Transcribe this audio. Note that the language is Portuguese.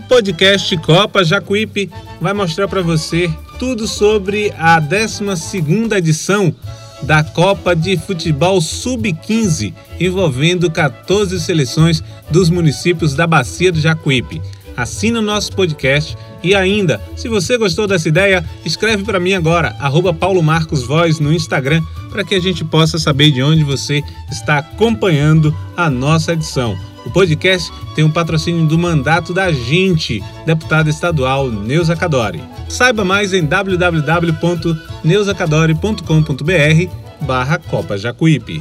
podcast Copa Jacuípe vai mostrar para você tudo sobre a 12ª edição da Copa de Futebol Sub-15, envolvendo 14 seleções dos municípios da Bacia do Jacuípe. Assina o nosso podcast e ainda, se você gostou dessa ideia, escreve para mim agora, arroba Paulo Marcos Voz no Instagram, para que a gente possa saber de onde você está acompanhando a nossa edição. O podcast tem um patrocínio do mandato da gente, deputada estadual Neuza Cadori. Saiba mais em www.neuzacadori.com.br barra Copa Jacuípe.